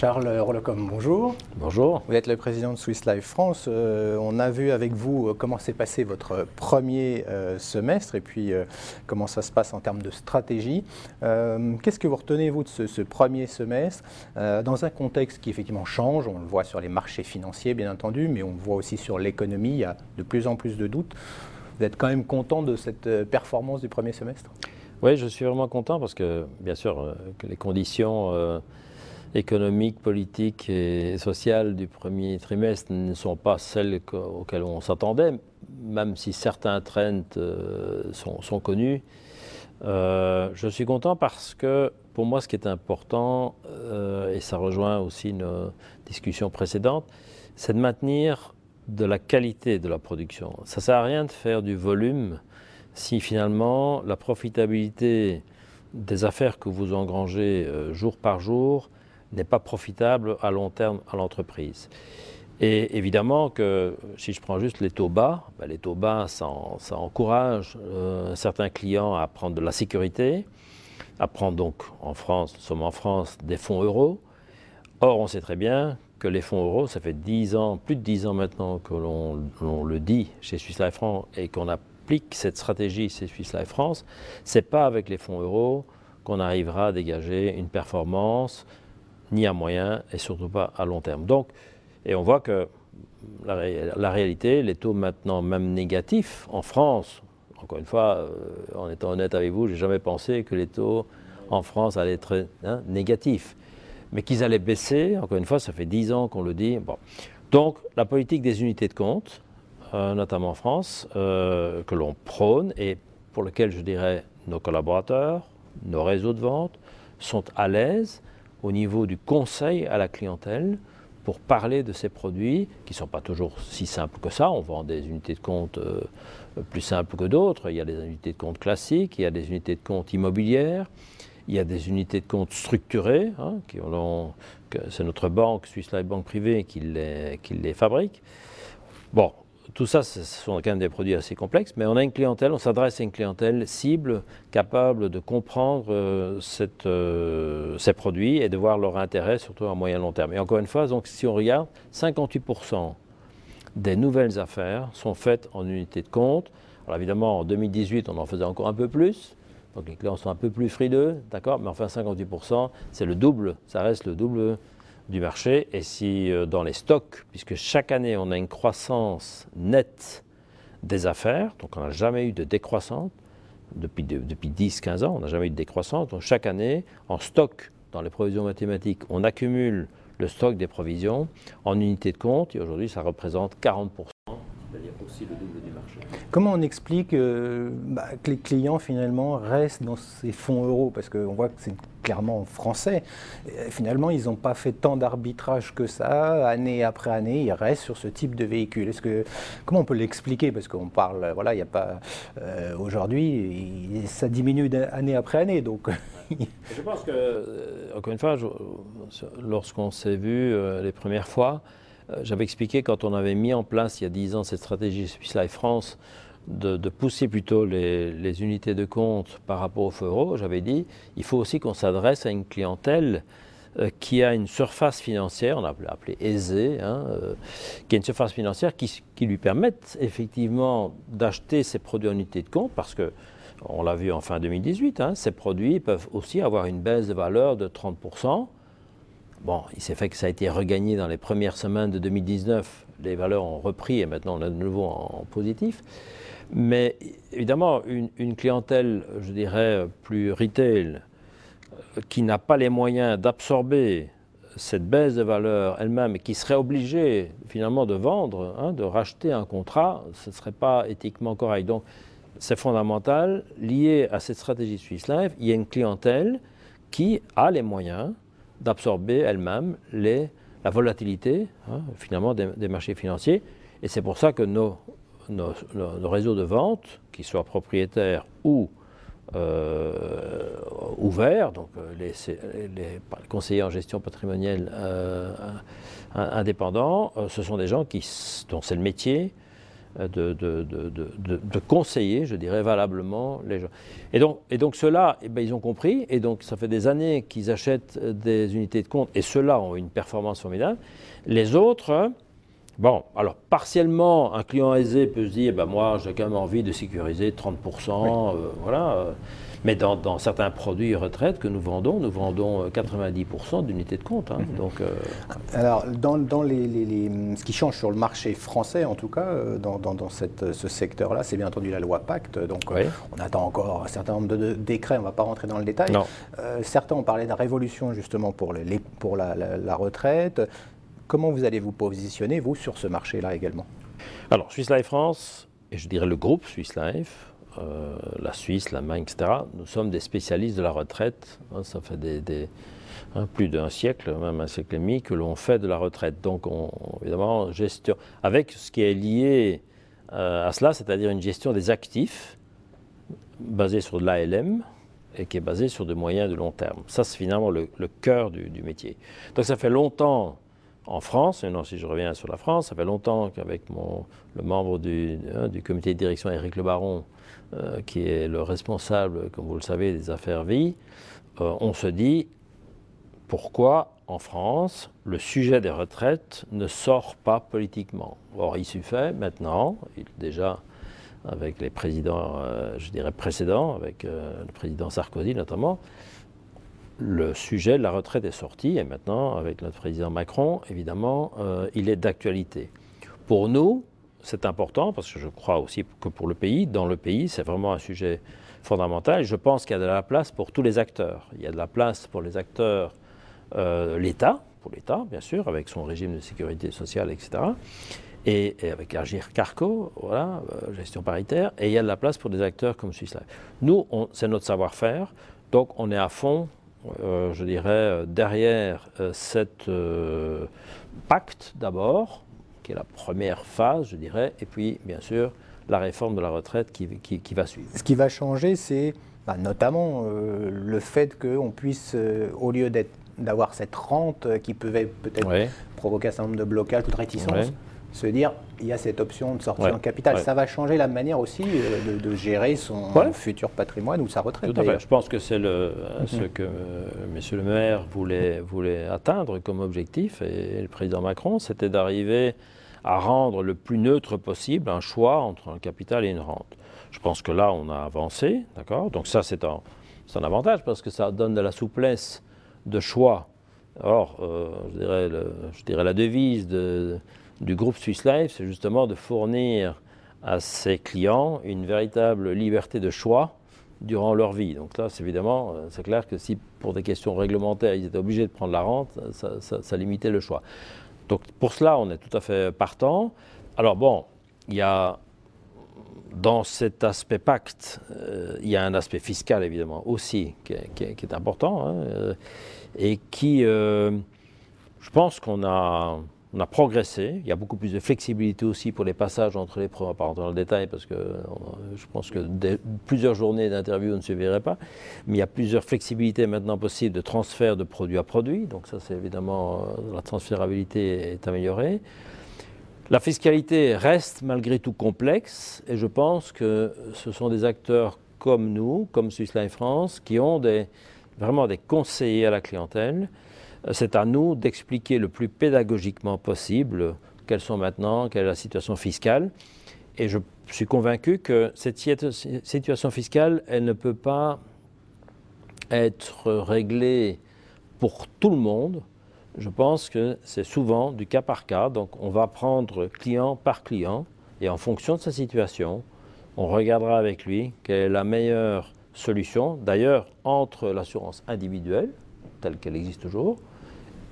Charles Rolocom, bonjour. Bonjour. Vous êtes le président de Swiss Life France. Euh, on a vu avec vous euh, comment s'est passé votre premier euh, semestre et puis comment ça se passe en termes de stratégie. Qu'est-ce que vous retenez, vous, de ce, premier semestre? Dans un contexte qui effectivement change On le voit sur les marchés financiers, bien entendu, mais on le voit aussi sur l'économie. Il y a de plus en plus de doutes. Vous êtes quand même content de cette performance du premier semestre? Oui, je suis vraiment content parce que, bien sûr, que les conditions économiques, politiques et sociales du premier trimestre ne sont pas celles auxquelles on s'attendait, même si certains trends euh, sont, connus. Euh, je suis content parce que pour moi, ce qui est important, euh, et ça rejoint aussi nos discussions précédentes, c'est de maintenir de la qualité de la production. Ça ne sert à rien de faire du volume si finalement la profitabilité des affaires que vous engrangez jour par jour n'est pas profitable à long terme à l'entreprise. Et évidemment que si je prends juste les taux bas, ben, les taux bas, ça, encourage euh, certains clients à prendre de la sécurité, à prendre donc en France, nous sommes en France, des fonds euros. Or, on sait très bien que les fonds euros, ça fait 10 ans, plus de 10 ans maintenant que l'on le dit chez Swiss Life France et qu'on applique cette stratégie chez Swiss Life France, c'est pas avec les fonds euros qu'on arrivera à dégager une performance ni à moyen et surtout pas à long terme. Donc, et on voit que la, réalité, les taux maintenant même négatifs en France, encore une fois, euh, en étant honnête avec vous, j'ai jamais pensé que les taux en France allaient être hein, négatifs. Mais qu'ils allaient baisser, encore une fois, ça fait dix ans qu'on le dit. Bon. Donc, la politique des unités de compte, euh, notamment en France, euh, que l'on prône et pour lequel je dirais nos collaborateurs, nos réseaux de vente sont à l'aise au niveau du conseil à la clientèle pour parler de ces produits qui ne sont pas toujours si simples que ça. On vend des unités de compte euh, plus simples que d'autres. Il y a des unités de compte classiques, il y a des unités de compte immobilières, il y a des unités de compte structurées. Hein, c'est notre banque, Swiss Life Banque Privée, qui les, fabrique. Tout ça, ce sont quand même des produits assez complexes, mais on a une clientèle, on s'adresse à une clientèle cible capable de comprendre euh, euh, ces produits et de voir leur intérêt, surtout à moyen long terme. Et encore une fois, si on regarde, 58% des nouvelles affaires sont faites en unité de compte. Alors évidemment, en 2018, on en faisait encore un peu plus. Donc les clients sont un peu plus frileux, d'accord Mais enfin, 58%, c'est le double, ça reste le double du marché. Et si euh, dans les stocks, puisque chaque année on a une croissance nette des affaires, donc on n'a jamais eu de décroissance, depuis, depuis 10-15 ans, on n'a jamais eu de décroissance, donc chaque année, en stock, dans les provisions mathématiques, on accumule le stock des provisions en unité de compte, et aujourd'hui ça représente 40%, c'est-à-dire aussi le double du marché. Comment on explique euh, bah, que les clients finalement restent dans ces fonds euros? Parce qu'on voit que c'est français. finalement, ils n'ont pas fait tant d'arbitrage que ça, année après année, ils restent sur ce type de véhicule. Est-ce que comment on peut l'expliquer? Parce qu'on parle, voilà, il n'y a pas euh, aujourd'hui, ça diminue année après année, donc. je pense que, euh, encore une fois, lorsqu'on s'est vu les premières fois, j'avais expliqué quand on avait mis en place il y a 10 ans cette stratégie Swiss Life France de, pousser plutôt les, unités de compte par rapport au euro, j'avais dit il faut aussi qu'on s'adresse à une clientèle euh, qui a une surface financière, on a appelé aisée, hein, euh, qui a une surface financière qui, lui permette effectivement d'acheter ces produits en unité de compte parce que on l'a vu en fin 2018, hein, ces produits peuvent aussi avoir une baisse de valeur de 30%. Bon, il s'est fait que ça a été regagné dans les premières semaines de 2019. Les valeurs ont repris et maintenant on est de nouveau en positif. Mais évidemment, une, clientèle, je dirais, plus retail, euh, qui n'a pas les moyens d'absorber cette baisse de valeur elle-même et qui serait obligée finalement de vendre, hein, de racheter un contrat, ce ne serait pas éthiquement correct. Donc c'est fondamental, lié à cette stratégie Swiss Life, il y a une clientèle qui a les moyens d'absorber elle-même la volatilité hein, finalement des marchés financiers. Et c'est pour ça que nos nos, réseaux de vente, qu'ils soient propriétaires ou euh, ouverts, donc euh, les, conseillers en gestion patrimoniale euh, indépendants, ce sont des gens qui, dont c'est le métier, de, de, conseiller, je dirais, valablement les gens. Et donc, et donc ceux-là, eh ben, ils ont compris, et donc ça fait des années qu'ils achètent des unités de compte, et ceux-là ont une performance formidable. Les autres, bon, alors partiellement, un client aisé peut se dire, ben, moi j'ai quand même envie de sécuriser 30%, euh, voilà. Mais dans, certains produits retraite que nous vendons, nous vendons 90% euh, d'unités de compte. Hein. Mhm. Donc, euh, Alors, dans, les, ce qui change sur le marché français, en tout cas, euh, dans, cette, ce secteur-là, c'est bien entendu la loi Pacte. Donc, on attend encore un certain nombre de, décrets, on ne va pas rentrer dans le détail. certains ont parlé de révolution, justement, pour, les, pour la, la retraite. Comment vous allez vous positionner, vous, sur ce marché-là également? Alors, Swiss Life France, et je dirais le groupe Swiss Life, euh, la Suisse, l'Allemagne, etc., nous sommes des spécialistes de la retraite. Hein, ça fait hein, plus d'un siècle, même un siècle et demi, que l'on fait de la retraite. Donc, on, évidemment, gestion, avec ce qui est lié euh, à cela, c'est-à-dire une gestion des actifs basée sur de l'ALM et qui est basée sur des moyens de long terme. Ça, c'est finalement le, cœur du, métier. Donc, ça fait longtemps en France, et non, si je reviens sur la France, ça fait longtemps qu'avec le membre du, hein, du, comité de direction, Éric Le Baron, euh, qui est le responsable, comme vous le savez, des affaires vie, euh, on se dit pourquoi en France le sujet des retraites ne sort pas politiquement? Or, il suffit maintenant, déjà avec les présidents, euh, je dirais précédents, avec le président Sarkozy notamment, le sujet de la retraite est sorti et maintenant, avec notre président Macron, évidemment, il est d'actualité. Pour nous, c'est important parce que je crois aussi que pour le pays, dans le pays, c'est vraiment un sujet fondamental. je pense qu'il y a de la place pour tous les acteurs. Il y a de la place pour les acteurs, euh, l'État, pour l'État, bien sûr, avec son régime de sécurité sociale, etc. Et, avec Agir Carco, voilà, euh, gestion paritaire. Et il y a de la place pour des acteurs comme Swiss Life. Nous, c'est notre savoir-faire. Donc, on est à fond, euh, je dirais, derrière cette pacte d'abord, qui est la première phase, je dirais, et puis bien sûr la réforme de la retraite qui, qui, va suivre. Ce qui va changer, c'est bah, notamment euh, le fait qu'on puisse, euh, au lieu d'avoir cette rente qui pouvait peut-être provoquer un certain nombre de blocages ou de réticences, se dire il y a cette option de sortie en capital. Ça va changer la manière aussi euh, de, gérer son futur patrimoine ou sa retraite. Tout à fait. Je pense que c'est le, mhm. ce que M. le maire voulait, voulait atteindre comme objectif et le président Macron, c'était d'arriver à rendre le plus neutre possible un choix entre un capital et une rente. Je pense que là, on a avancé, d'accord? Donc ça, c'est un, un, avantage parce que ça donne de la souplesse de choix. Or, euh, je, dirais je, dirais la devise de, du groupe Swiss Life, c'est justement de fournir à ses clients une véritable liberté de choix durant leur vie. Donc là, c'est évidemment, euh, c'est clair que si pour des questions réglementaires, ils étaient obligés de prendre la rente, ça, ça limitait le choix. Donc pour cela, on est tout à fait partant. Alors bon, il y a dans cet aspect pacte, euh, il y a un aspect fiscal évidemment aussi qui est, important hein, euh, et qui, euh, je pense qu'on a on a progressé. Il y a beaucoup plus de flexibilité aussi pour les passages entre les pas rentrer dans le détail parce que je pense que plusieurs journées d'interview ne suffiraient pas. Mais il y a plusieurs flexibilités maintenant possibles de transfert de produit à produit. Donc ça, c'est évidemment, euh, la transférabilité est améliorée. La fiscalité reste malgré tout complexe et je pense que ce sont des acteurs comme nous, comme Swiss Life France, qui ont vraiment des conseillers à la clientèle c'est à nous d'expliquer le plus pédagogiquement possible quelles sont maintenant, quelle est la situation fiscale. Et je suis convaincu que cette situation fiscale, elle ne peut pas être réglée pour tout le monde. Je pense que c'est souvent du cas par cas. Donc on va prendre client par client et en fonction de sa situation, on regardera avec lui quelle est la meilleure solution. D'ailleurs, entre l'assurance individuelle, telle qu'elle existe toujours,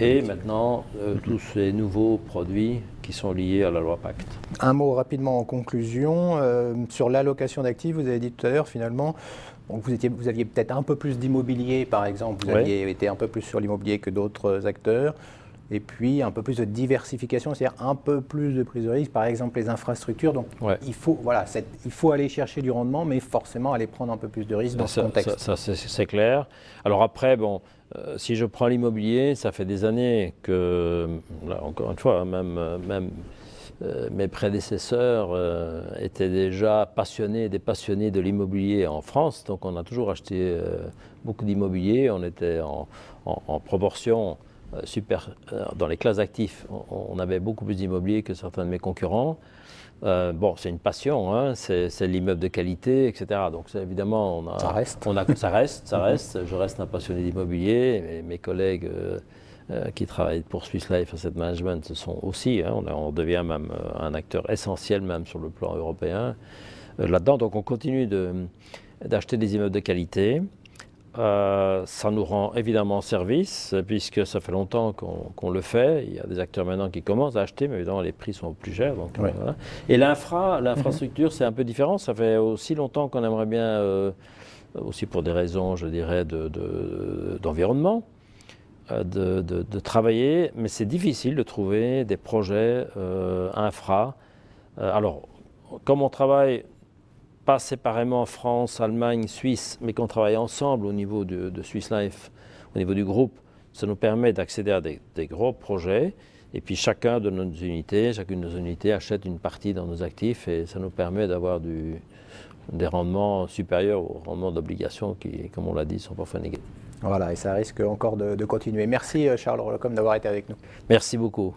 et maintenant euh, tous ces nouveaux produits qui sont liés à la loi Pacte. Un mot rapidement en conclusion. Euh, sur l'allocation d'actifs, vous avez dit tout à l'heure finalement, vous, étiez, vous aviez peut-être un peu plus d'immobilier par exemple, vous aviez été un peu plus sur l'immobilier que d'autres acteurs. Et puis un peu plus de diversification, c'est-à-dire un peu plus de prise de risque, par exemple les infrastructures. Donc il, faut, voilà, il faut aller chercher du rendement, mais forcément aller prendre un peu plus de risque dans ce contexte. Ça, c'est clair. Alors après, bon, euh, si je prends l'immobilier, ça fait des années que, là, encore une fois, même, même mes prédécesseurs étaient déjà passionnés, des passionnés de l'immobilier en France, donc on a toujours acheté beaucoup d'immobilier, on était en, proportion super, dans les classes actifs, on avait beaucoup plus d'immobilier que certains de mes concurrents. Euh, bon, c'est une passion, hein, c'est l'immeuble de qualité, etc. Donc évidemment, on a, ça reste. On a, ça reste, ça reste. Je reste un passionné d'immobilier. Mes collègues euh, euh, qui travaillent pour Swiss Life Asset Management ce sont aussi. Hein, on, devient même un acteur essentiel même sur le plan européen là-dedans. Donc on continue d'acheter des immeubles de qualité. Euh, ça nous rend évidemment service, puisque ça fait longtemps qu'on le fait. Il y a des acteurs maintenant qui commencent à acheter, mais évidemment les prix sont plus chers. Donc, Et l'infra, l'infrastructure, c'est un peu différent. Ça fait aussi longtemps qu'on aimerait bien, euh, aussi pour des raisons, je dirais, d'environnement, de, de, de, travailler, mais c'est difficile de trouver des projets euh, infra. alors, comme on travaille pas séparément France, Allemagne, Suisse, mais qu'on travaille ensemble au niveau de, Swiss Life, au niveau du groupe, ça nous permet d'accéder à des, gros projets. Et puis chacun de nos unités, chacune de nos unités achète une partie dans nos actifs et ça nous permet d'avoir des rendements supérieurs aux rendements d'obligation qui, comme on l'a dit, sont parfois négatifs. Voilà, et ça risque encore de, continuer. Merci euh, Charles Rolocom d'avoir été avec nous. Merci beaucoup.